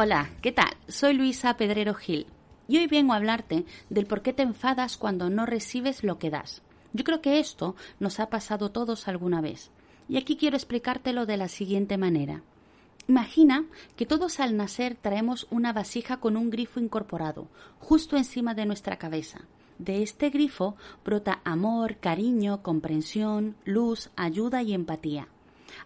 Hola, ¿qué tal? Soy Luisa Pedrero Gil y hoy vengo a hablarte del por qué te enfadas cuando no recibes lo que das. Yo creo que esto nos ha pasado todos alguna vez. Y aquí quiero explicártelo de la siguiente manera. Imagina que todos al nacer traemos una vasija con un grifo incorporado, justo encima de nuestra cabeza. De este grifo brota amor, cariño, comprensión, luz, ayuda y empatía.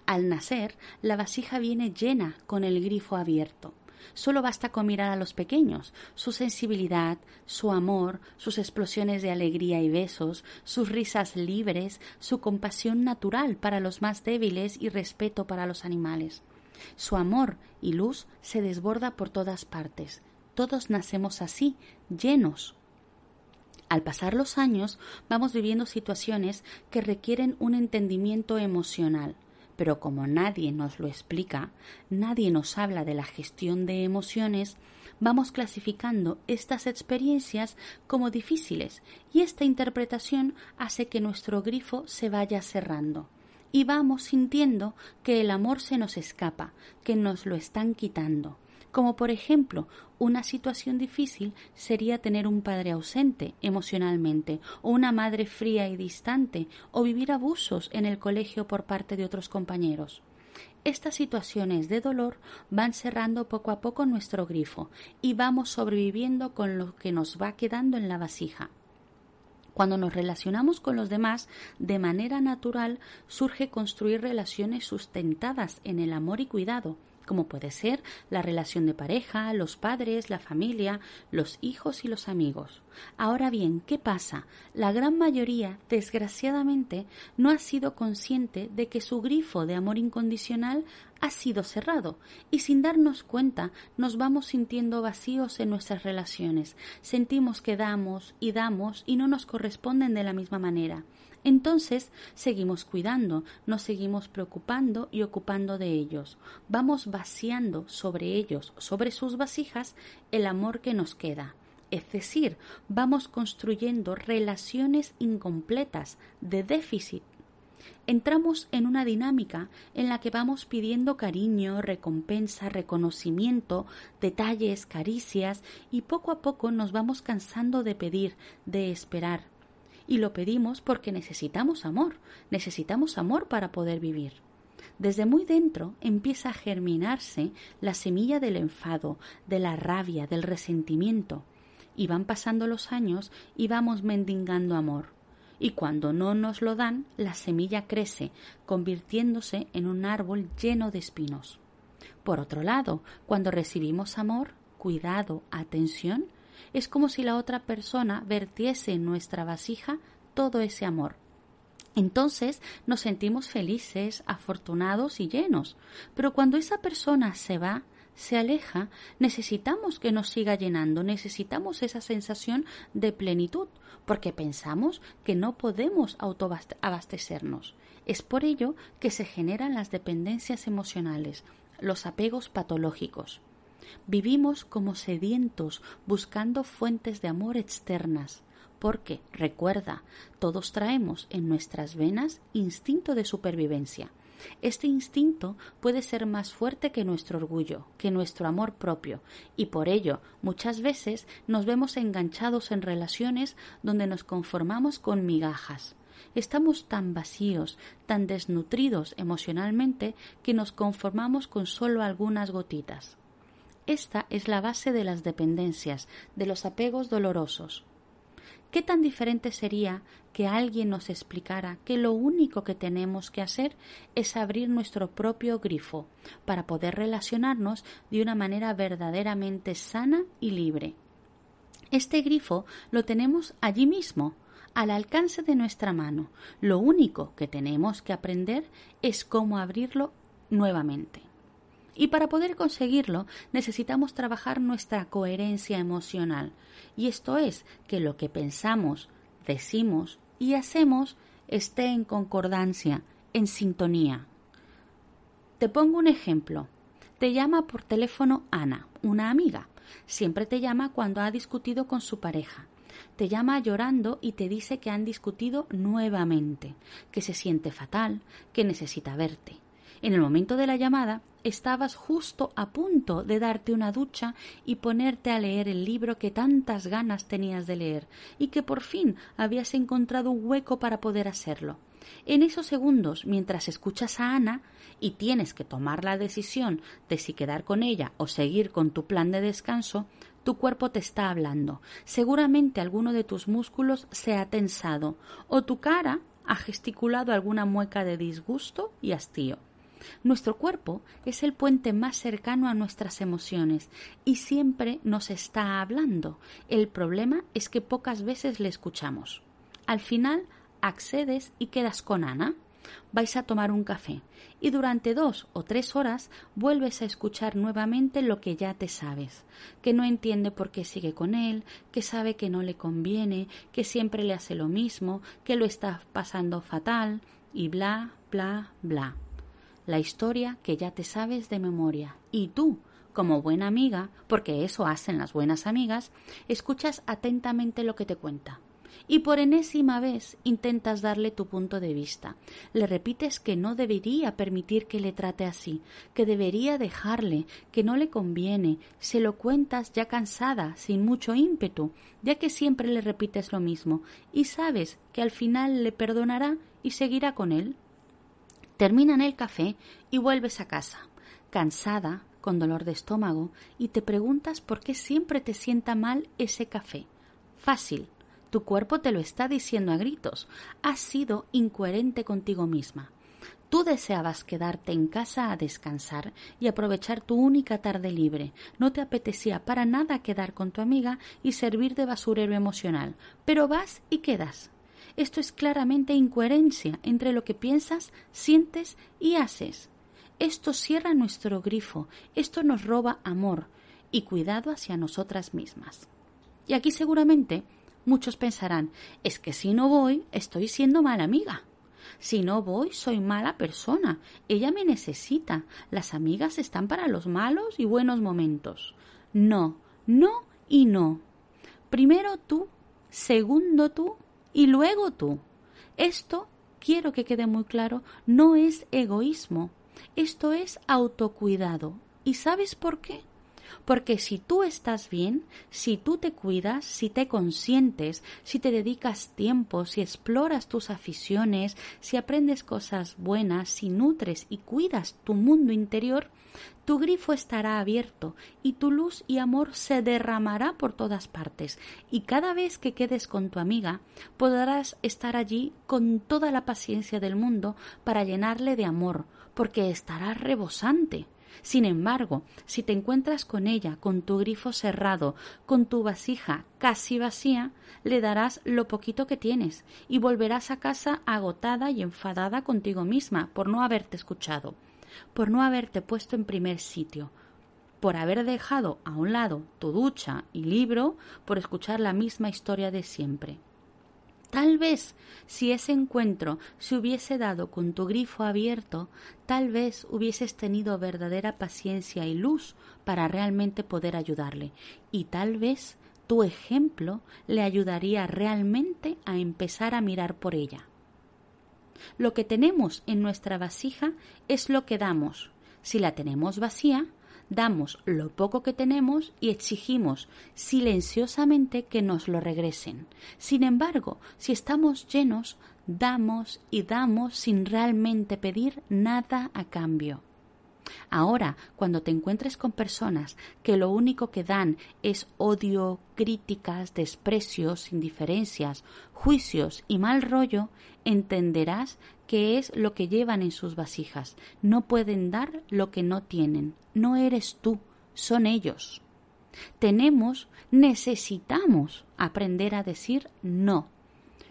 Al nacer, la vasija viene llena con el grifo abierto. Solo basta con mirar a los pequeños, su sensibilidad, su amor, sus explosiones de alegría y besos, sus risas libres, su compasión natural para los más débiles y respeto para los animales. Su amor y luz se desborda por todas partes. Todos nacemos así, llenos. Al pasar los años, vamos viviendo situaciones que requieren un entendimiento emocional, pero como nadie nos lo explica, nadie nos habla de la gestión de emociones, vamos clasificando estas experiencias como difíciles y esta interpretación hace que nuestro grifo se vaya cerrando y vamos sintiendo que el amor se nos escapa, que nos lo están quitando como por ejemplo una situación difícil sería tener un padre ausente emocionalmente, o una madre fría y distante, o vivir abusos en el colegio por parte de otros compañeros. Estas situaciones de dolor van cerrando poco a poco nuestro grifo y vamos sobreviviendo con lo que nos va quedando en la vasija. Cuando nos relacionamos con los demás de manera natural surge construir relaciones sustentadas en el amor y cuidado, como puede ser la relación de pareja, los padres, la familia, los hijos y los amigos. Ahora bien, ¿qué pasa? La gran mayoría, desgraciadamente, no ha sido consciente de que su grifo de amor incondicional ha sido cerrado y sin darnos cuenta nos vamos sintiendo vacíos en nuestras relaciones. Sentimos que damos y damos y no nos corresponden de la misma manera. Entonces seguimos cuidando, nos seguimos preocupando y ocupando de ellos. Vamos vaciando sobre ellos, sobre sus vasijas, el amor que nos queda. Es decir, vamos construyendo relaciones incompletas de déficit entramos en una dinámica en la que vamos pidiendo cariño, recompensa, reconocimiento, detalles, caricias y poco a poco nos vamos cansando de pedir, de esperar y lo pedimos porque necesitamos amor, necesitamos amor para poder vivir. Desde muy dentro empieza a germinarse la semilla del enfado, de la rabia, del resentimiento, y van pasando los años y vamos mendigando amor. Y cuando no nos lo dan, la semilla crece, convirtiéndose en un árbol lleno de espinos. Por otro lado, cuando recibimos amor, cuidado, atención, es como si la otra persona vertiese en nuestra vasija todo ese amor. Entonces nos sentimos felices, afortunados y llenos. Pero cuando esa persona se va, se aleja, necesitamos que nos siga llenando, necesitamos esa sensación de plenitud, porque pensamos que no podemos autoabastecernos. Es por ello que se generan las dependencias emocionales, los apegos patológicos. Vivimos como sedientos buscando fuentes de amor externas, porque, recuerda, todos traemos en nuestras venas instinto de supervivencia. Este instinto puede ser más fuerte que nuestro orgullo, que nuestro amor propio, y por ello muchas veces nos vemos enganchados en relaciones donde nos conformamos con migajas. Estamos tan vacíos, tan desnutridos emocionalmente, que nos conformamos con solo algunas gotitas. Esta es la base de las dependencias, de los apegos dolorosos. ¿Qué tan diferente sería que alguien nos explicara que lo único que tenemos que hacer es abrir nuestro propio grifo para poder relacionarnos de una manera verdaderamente sana y libre? Este grifo lo tenemos allí mismo, al alcance de nuestra mano. Lo único que tenemos que aprender es cómo abrirlo nuevamente. Y para poder conseguirlo necesitamos trabajar nuestra coherencia emocional. Y esto es que lo que pensamos, decimos y hacemos esté en concordancia, en sintonía. Te pongo un ejemplo. Te llama por teléfono Ana, una amiga. Siempre te llama cuando ha discutido con su pareja. Te llama llorando y te dice que han discutido nuevamente, que se siente fatal, que necesita verte. En el momento de la llamada estabas justo a punto de darte una ducha y ponerte a leer el libro que tantas ganas tenías de leer y que por fin habías encontrado un hueco para poder hacerlo. En esos segundos, mientras escuchas a Ana y tienes que tomar la decisión de si quedar con ella o seguir con tu plan de descanso, tu cuerpo te está hablando. Seguramente alguno de tus músculos se ha tensado o tu cara ha gesticulado alguna mueca de disgusto y hastío. Nuestro cuerpo es el puente más cercano a nuestras emociones y siempre nos está hablando. El problema es que pocas veces le escuchamos. Al final accedes y quedas con Ana. Vais a tomar un café y durante dos o tres horas vuelves a escuchar nuevamente lo que ya te sabes, que no entiende por qué sigue con él, que sabe que no le conviene, que siempre le hace lo mismo, que lo está pasando fatal y bla, bla, bla. La historia que ya te sabes de memoria y tú, como buena amiga, porque eso hacen las buenas amigas, escuchas atentamente lo que te cuenta y por enésima vez intentas darle tu punto de vista. Le repites que no debería permitir que le trate así, que debería dejarle, que no le conviene. Se lo cuentas ya cansada, sin mucho ímpetu, ya que siempre le repites lo mismo, y sabes que al final le perdonará y seguirá con él. Terminan el café y vuelves a casa, cansada, con dolor de estómago, y te preguntas por qué siempre te sienta mal ese café. Fácil, tu cuerpo te lo está diciendo a gritos. Has sido incoherente contigo misma. Tú deseabas quedarte en casa a descansar y aprovechar tu única tarde libre. No te apetecía para nada quedar con tu amiga y servir de basurero emocional, pero vas y quedas. Esto es claramente incoherencia entre lo que piensas, sientes y haces. Esto cierra nuestro grifo, esto nos roba amor y cuidado hacia nosotras mismas. Y aquí seguramente Muchos pensarán, es que si no voy, estoy siendo mala amiga. Si no voy, soy mala persona. Ella me necesita. Las amigas están para los malos y buenos momentos. No, no y no. Primero tú, segundo tú y luego tú. Esto, quiero que quede muy claro, no es egoísmo. Esto es autocuidado. ¿Y sabes por qué? Porque si tú estás bien, si tú te cuidas, si te consientes, si te dedicas tiempo, si exploras tus aficiones, si aprendes cosas buenas, si nutres y cuidas tu mundo interior, tu grifo estará abierto y tu luz y amor se derramará por todas partes y cada vez que quedes con tu amiga podrás estar allí con toda la paciencia del mundo para llenarle de amor, porque estará rebosante. Sin embargo, si te encuentras con ella, con tu grifo cerrado, con tu vasija casi vacía, le darás lo poquito que tienes y volverás a casa agotada y enfadada contigo misma por no haberte escuchado, por no haberte puesto en primer sitio, por haber dejado a un lado tu ducha y libro por escuchar la misma historia de siempre. Tal vez si ese encuentro se hubiese dado con tu grifo abierto, tal vez hubieses tenido verdadera paciencia y luz para realmente poder ayudarle. Y tal vez tu ejemplo le ayudaría realmente a empezar a mirar por ella. Lo que tenemos en nuestra vasija es lo que damos. Si la tenemos vacía, damos lo poco que tenemos y exigimos silenciosamente que nos lo regresen. Sin embargo, si estamos llenos, damos y damos sin realmente pedir nada a cambio. Ahora, cuando te encuentres con personas que lo único que dan es odio, críticas, desprecios, indiferencias, juicios y mal rollo, entenderás que es lo que llevan en sus vasijas. No pueden dar lo que no tienen. No eres tú, son ellos. Tenemos, necesitamos aprender a decir no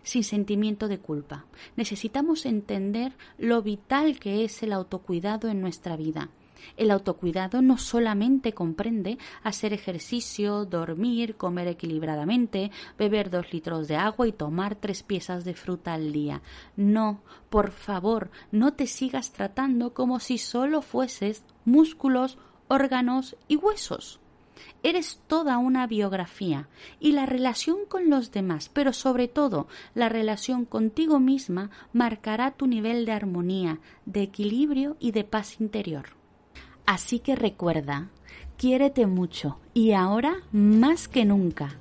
sin sentimiento de culpa. Necesitamos entender lo vital que es el autocuidado en nuestra vida. El autocuidado no solamente comprende hacer ejercicio, dormir, comer equilibradamente, beber dos litros de agua y tomar tres piezas de fruta al día. No, por favor, no te sigas tratando como si solo fueses músculos, órganos y huesos. Eres toda una biografía y la relación con los demás, pero sobre todo la relación contigo misma, marcará tu nivel de armonía, de equilibrio y de paz interior. Así que recuerda, quiérete mucho y ahora más que nunca.